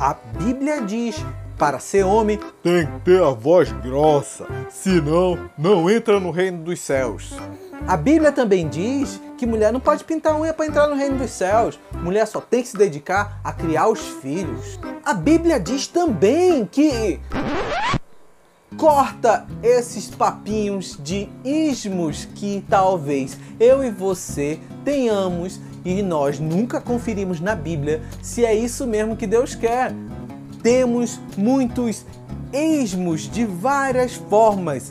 A Bíblia diz para ser homem tem que ter a voz grossa, senão não entra no reino dos céus. A Bíblia também diz que mulher não pode pintar unha para entrar no reino dos céus. Mulher só tem que se dedicar a criar os filhos. A Bíblia diz também que corta esses papinhos de ismos que talvez eu e você tenhamos e nós nunca conferimos na Bíblia se é isso mesmo que Deus quer. Temos muitos ismos de várias formas,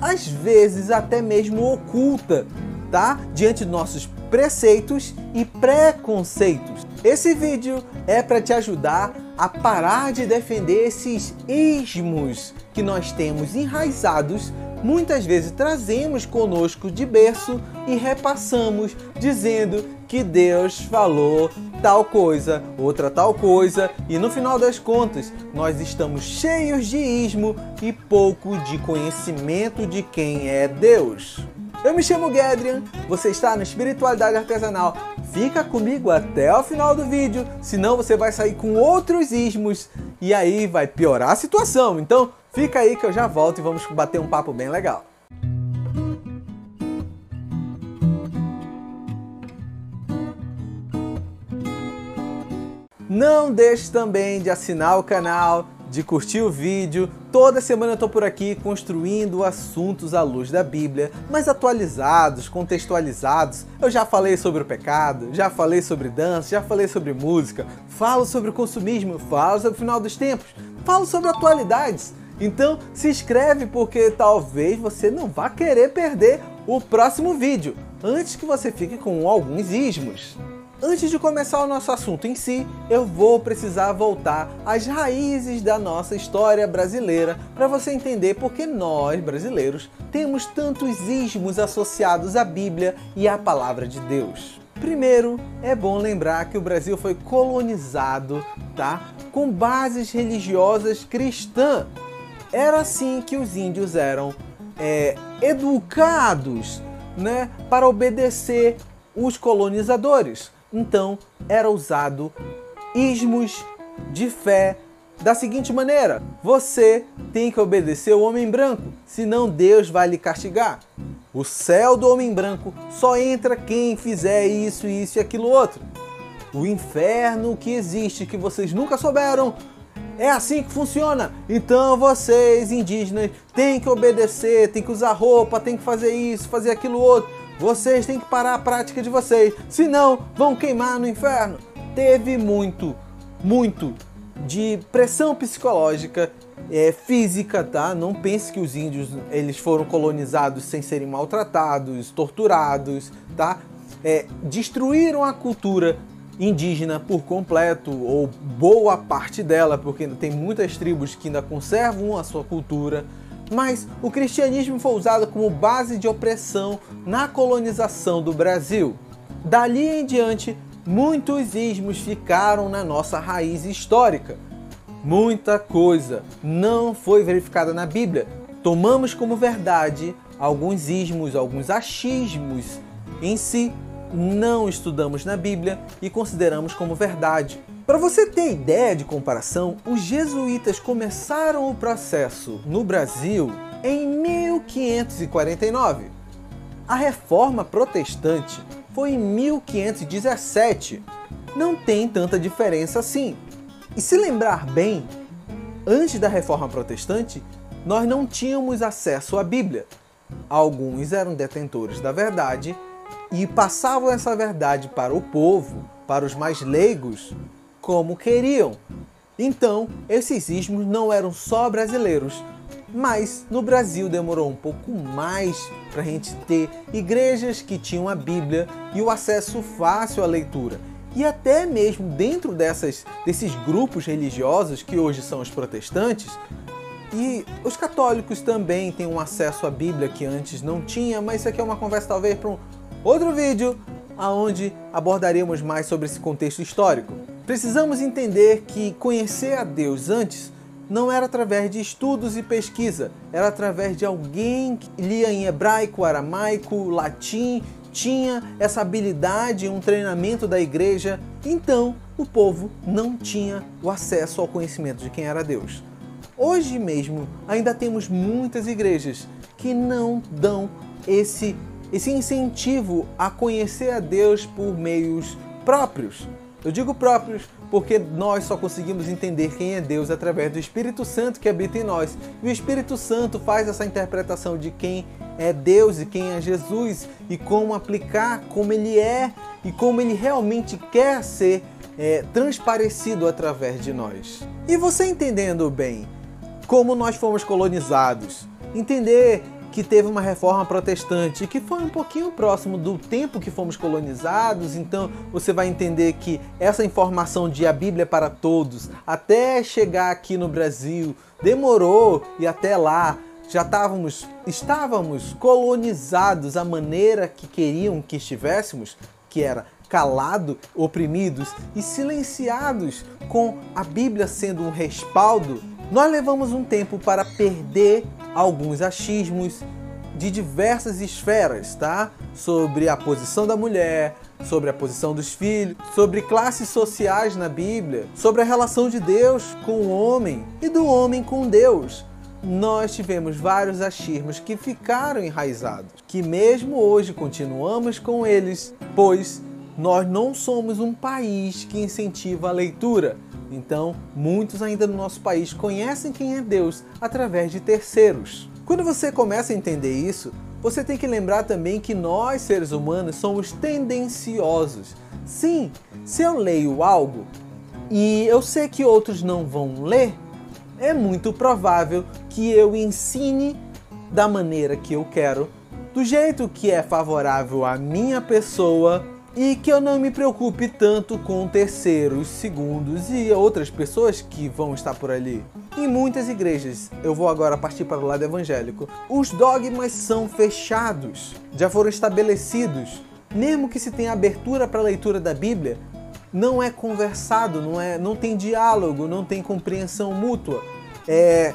às vezes até mesmo oculta, tá? Diante de nossos preceitos e preconceitos. Esse vídeo é para te ajudar a parar de defender esses ismos que nós temos enraizados, muitas vezes trazemos conosco de berço e repassamos dizendo que Deus falou tal coisa, outra tal coisa, e no final das contas, nós estamos cheios de ismo e pouco de conhecimento de quem é Deus. Eu me chamo Gedrian, você está na Espiritualidade Artesanal. Fica comigo até o final do vídeo, senão você vai sair com outros ismos e aí vai piorar a situação. Então, fica aí que eu já volto e vamos bater um papo bem legal. Não deixe também de assinar o canal, de curtir o vídeo. Toda semana eu estou por aqui construindo assuntos à luz da Bíblia, mas atualizados, contextualizados. Eu já falei sobre o pecado, já falei sobre dança, já falei sobre música, falo sobre o consumismo, falo sobre o final dos tempos, falo sobre atualidades. Então se inscreve porque talvez você não vá querer perder o próximo vídeo, antes que você fique com alguns ismos. Antes de começar o nosso assunto em si, eu vou precisar voltar às raízes da nossa história brasileira para você entender por que nós, brasileiros, temos tantos ismos associados à Bíblia e à palavra de Deus. Primeiro, é bom lembrar que o Brasil foi colonizado, tá? Com bases religiosas cristãs. Era assim que os índios eram é, educados, né, para obedecer os colonizadores. Então era usado ismos de fé da seguinte maneira: você tem que obedecer o homem branco, senão Deus vai lhe castigar. O céu do homem branco só entra quem fizer isso, isso e aquilo outro. O inferno que existe, que vocês nunca souberam, é assim que funciona. Então vocês, indígenas, têm que obedecer, têm que usar roupa, têm que fazer isso, fazer aquilo outro. Vocês têm que parar a prática de vocês, senão vão queimar no inferno. Teve muito, muito de pressão psicológica, é, física, tá? Não pense que os índios eles foram colonizados sem serem maltratados, torturados, tá? É, destruíram a cultura indígena por completo ou boa parte dela, porque tem muitas tribos que ainda conservam a sua cultura mas o cristianismo foi usado como base de opressão na colonização do Brasil. Dali em diante, muitos ismos ficaram na nossa raiz histórica. Muita coisa não foi verificada na Bíblia. Tomamos como verdade alguns ismos, alguns achismos em si, não estudamos na Bíblia e consideramos como verdade. Para você ter ideia de comparação, os jesuítas começaram o processo no Brasil em 1549. A reforma protestante foi em 1517. Não tem tanta diferença assim. E se lembrar bem, antes da reforma protestante, nós não tínhamos acesso à Bíblia. Alguns eram detentores da verdade e passavam essa verdade para o povo, para os mais leigos, como queriam. Então, esses ismos não eram só brasileiros, mas no Brasil demorou um pouco mais para a gente ter igrejas que tinham a Bíblia e o acesso fácil à leitura. E até mesmo dentro dessas, desses grupos religiosos que hoje são os protestantes, e os católicos também têm um acesso à Bíblia que antes não tinha, mas isso aqui é uma conversa talvez para um outro vídeo, aonde abordaremos mais sobre esse contexto histórico. Precisamos entender que conhecer a Deus antes não era através de estudos e pesquisa, era através de alguém que lia em hebraico, aramaico, latim, tinha essa habilidade, um treinamento da igreja. Então, o povo não tinha o acesso ao conhecimento de quem era Deus. Hoje mesmo ainda temos muitas igrejas que não dão esse, esse incentivo a conhecer a Deus por meios próprios. Eu digo próprios porque nós só conseguimos entender quem é Deus através do Espírito Santo que habita em nós. E o Espírito Santo faz essa interpretação de quem é Deus e quem é Jesus e como aplicar como ele é e como ele realmente quer ser é, transparecido através de nós. E você entendendo bem como nós fomos colonizados, entender que teve uma reforma protestante que foi um pouquinho próximo do tempo que fomos colonizados, então você vai entender que essa informação de a Bíblia é para todos, até chegar aqui no Brasil, demorou e até lá já estávamos, estávamos colonizados a maneira que queriam que estivéssemos, que era calado, oprimidos e silenciados com a Bíblia sendo um respaldo, nós levamos um tempo para perder alguns achismos de diversas esferas, tá? Sobre a posição da mulher, sobre a posição dos filhos, sobre classes sociais na Bíblia, sobre a relação de Deus com o homem e do homem com Deus. Nós tivemos vários achismos que ficaram enraizados, que mesmo hoje continuamos com eles, pois nós não somos um país que incentiva a leitura. Então, muitos ainda no nosso país conhecem quem é Deus através de terceiros. Quando você começa a entender isso, você tem que lembrar também que nós, seres humanos, somos tendenciosos. Sim, se eu leio algo e eu sei que outros não vão ler, é muito provável que eu ensine da maneira que eu quero, do jeito que é favorável à minha pessoa e que eu não me preocupe tanto com terceiros, segundos e outras pessoas que vão estar por ali. Em muitas igrejas, eu vou agora partir para o lado evangélico, os dogmas são fechados, já foram estabelecidos. Mesmo que se tenha abertura para a leitura da Bíblia, não é conversado, não é, não tem diálogo, não tem compreensão mútua. É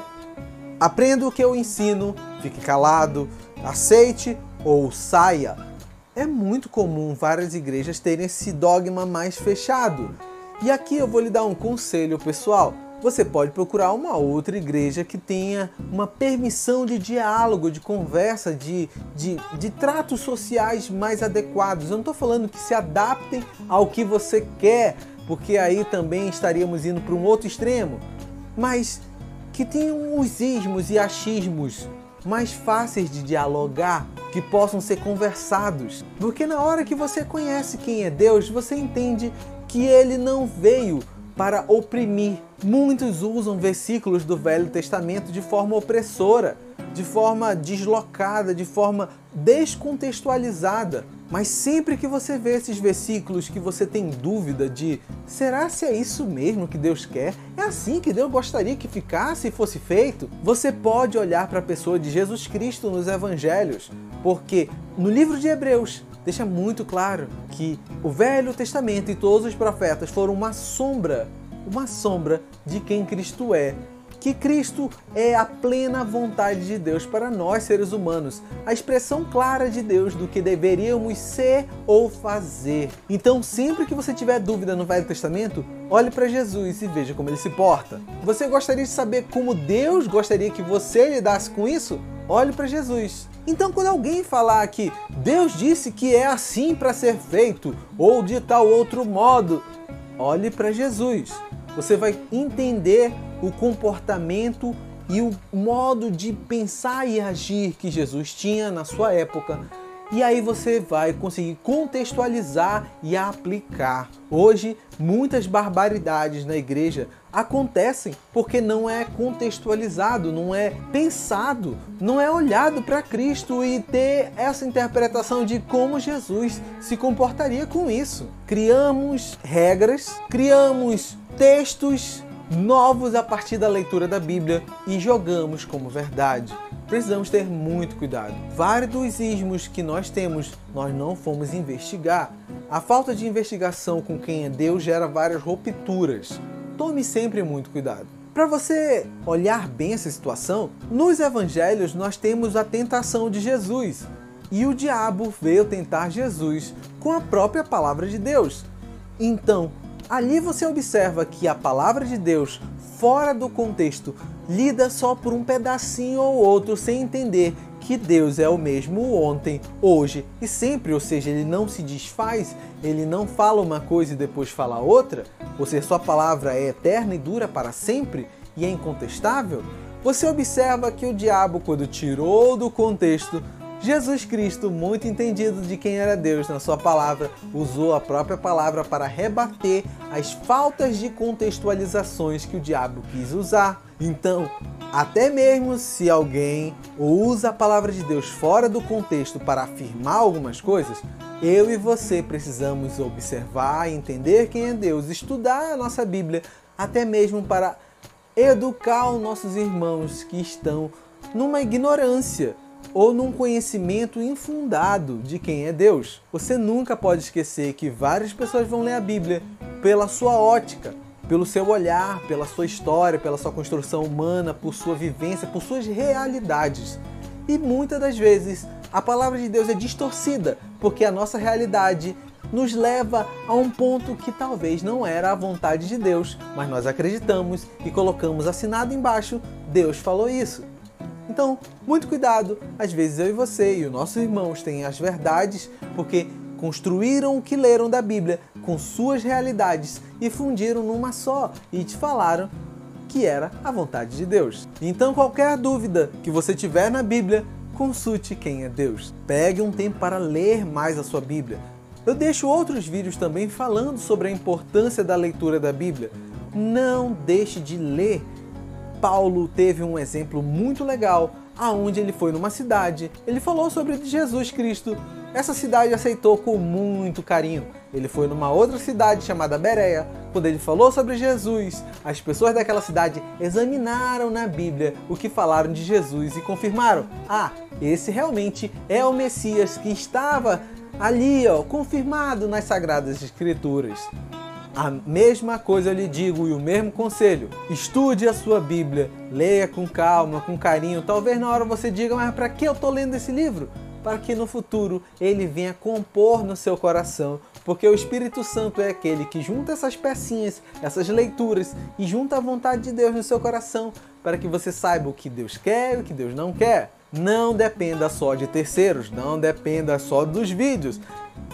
aprenda o que eu ensino, fique calado, aceite ou saia é muito comum várias igrejas terem esse dogma mais fechado. E aqui eu vou lhe dar um conselho, pessoal. Você pode procurar uma outra igreja que tenha uma permissão de diálogo, de conversa, de, de, de tratos sociais mais adequados. Eu não estou falando que se adaptem ao que você quer, porque aí também estaríamos indo para um outro extremo. Mas que tenham os ismos e achismos mais fáceis de dialogar, que possam ser conversados. Porque na hora que você conhece quem é Deus, você entende que ele não veio para oprimir. Muitos usam versículos do Velho Testamento de forma opressora, de forma deslocada, de forma descontextualizada. Mas sempre que você vê esses versículos que você tem dúvida de será se é isso mesmo que Deus quer? É assim que Deus gostaria que ficasse e fosse feito? Você pode olhar para a pessoa de Jesus Cristo nos evangelhos, porque no livro de Hebreus deixa muito claro que o Velho Testamento e todos os profetas foram uma sombra, uma sombra de quem Cristo é que Cristo é a plena vontade de Deus para nós seres humanos, a expressão clara de Deus do que deveríamos ser ou fazer. Então, sempre que você tiver dúvida no Velho Testamento, olhe para Jesus e veja como ele se porta. Você gostaria de saber como Deus gostaria que você lidasse com isso? Olhe para Jesus. Então, quando alguém falar que Deus disse que é assim para ser feito ou de tal outro modo, olhe para Jesus. Você vai entender o comportamento e o modo de pensar e agir que Jesus tinha na sua época. E aí você vai conseguir contextualizar e aplicar. Hoje, muitas barbaridades na igreja acontecem porque não é contextualizado, não é pensado, não é olhado para Cristo e ter essa interpretação de como Jesus se comportaria com isso. Criamos regras, criamos textos novos a partir da leitura da Bíblia e jogamos como verdade. Precisamos ter muito cuidado. Vários dos ismos que nós temos, nós não fomos investigar. A falta de investigação com quem é Deus gera várias rupturas. Tome sempre muito cuidado. Para você olhar bem essa situação, nos evangelhos nós temos a tentação de Jesus. E o diabo veio tentar Jesus com a própria palavra de Deus. Então, Ali você observa que a palavra de Deus, fora do contexto, lida só por um pedacinho ou outro sem entender que Deus é o mesmo ontem, hoje e sempre, ou seja, ele não se desfaz, ele não fala uma coisa e depois fala outra, ou seja, sua palavra é eterna e dura para sempre e é incontestável. Você observa que o diabo, quando tirou do contexto Jesus Cristo, muito entendido de quem era Deus na sua palavra, usou a própria palavra para rebater as faltas de contextualizações que o diabo quis usar. Então, até mesmo se alguém usa a palavra de Deus fora do contexto para afirmar algumas coisas, eu e você precisamos observar, entender quem é Deus, estudar a nossa Bíblia, até mesmo para educar os nossos irmãos que estão numa ignorância ou num conhecimento infundado de quem é Deus. Você nunca pode esquecer que várias pessoas vão ler a Bíblia pela sua ótica, pelo seu olhar, pela sua história, pela sua construção humana, por sua vivência, por suas realidades. E muitas das vezes a palavra de Deus é distorcida, porque a nossa realidade nos leva a um ponto que talvez não era a vontade de Deus, mas nós acreditamos e colocamos assinado embaixo: Deus falou isso. Então, muito cuidado, às vezes eu e você e os nossos irmãos têm as verdades porque construíram o que leram da Bíblia com suas realidades e fundiram numa só e te falaram que era a vontade de Deus. Então, qualquer dúvida que você tiver na Bíblia, consulte quem é Deus. Pegue um tempo para ler mais a sua Bíblia. Eu deixo outros vídeos também falando sobre a importância da leitura da Bíblia. Não deixe de ler Paulo teve um exemplo muito legal, aonde ele foi numa cidade, ele falou sobre Jesus Cristo. Essa cidade aceitou com muito carinho. Ele foi numa outra cidade chamada Bereia. Quando ele falou sobre Jesus, as pessoas daquela cidade examinaram na Bíblia o que falaram de Jesus e confirmaram: ah, esse realmente é o Messias que estava ali, ó, confirmado nas Sagradas Escrituras. A mesma coisa eu lhe digo e o mesmo conselho. Estude a sua Bíblia, leia com calma, com carinho. Talvez na hora você diga, mas para que eu estou lendo esse livro? Para que no futuro ele venha compor no seu coração, porque o Espírito Santo é aquele que junta essas pecinhas, essas leituras e junta a vontade de Deus no seu coração, para que você saiba o que Deus quer e o que Deus não quer. Não dependa só de terceiros, não dependa só dos vídeos.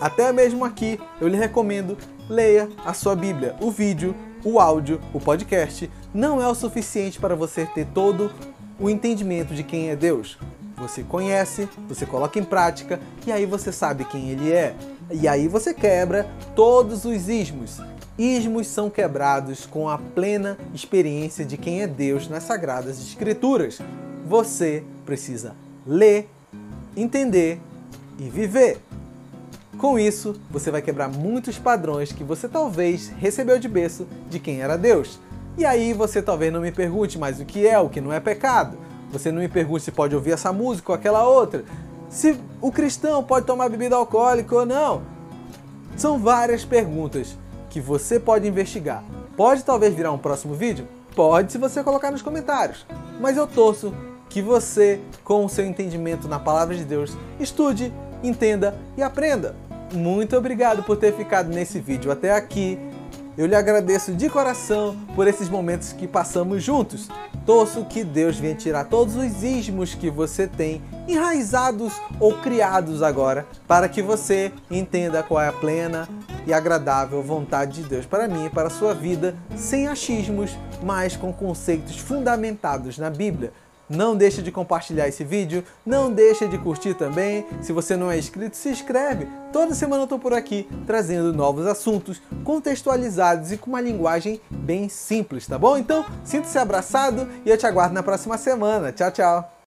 Até mesmo aqui eu lhe recomendo leia a sua Bíblia. O vídeo, o áudio, o podcast não é o suficiente para você ter todo o entendimento de quem é Deus. Você conhece, você coloca em prática e aí você sabe quem ele é. E aí você quebra todos os ismos. Ismos são quebrados com a plena experiência de quem é Deus nas Sagradas Escrituras. Você precisa ler, entender e viver. Com isso, você vai quebrar muitos padrões que você talvez recebeu de berço de quem era Deus. E aí você talvez não me pergunte mais o que é, o que não é pecado. Você não me pergunte se pode ouvir essa música ou aquela outra. Se o cristão pode tomar bebida alcoólica ou não. São várias perguntas que você pode investigar. Pode talvez virar um próximo vídeo? Pode se você colocar nos comentários. Mas eu torço que você, com o seu entendimento na palavra de Deus, estude, entenda e aprenda muito obrigado por ter ficado nesse vídeo até aqui. Eu lhe agradeço de coração por esses momentos que passamos juntos. Torço que Deus venha tirar todos os ismos que você tem enraizados ou criados agora, para que você entenda qual é a plena e agradável vontade de Deus para mim e para a sua vida, sem achismos, mas com conceitos fundamentados na Bíblia. Não deixe de compartilhar esse vídeo, não deixe de curtir também. Se você não é inscrito, se inscreve. Toda semana eu estou por aqui trazendo novos assuntos contextualizados e com uma linguagem bem simples, tá bom? Então, sinta-se abraçado e eu te aguardo na próxima semana. Tchau, tchau!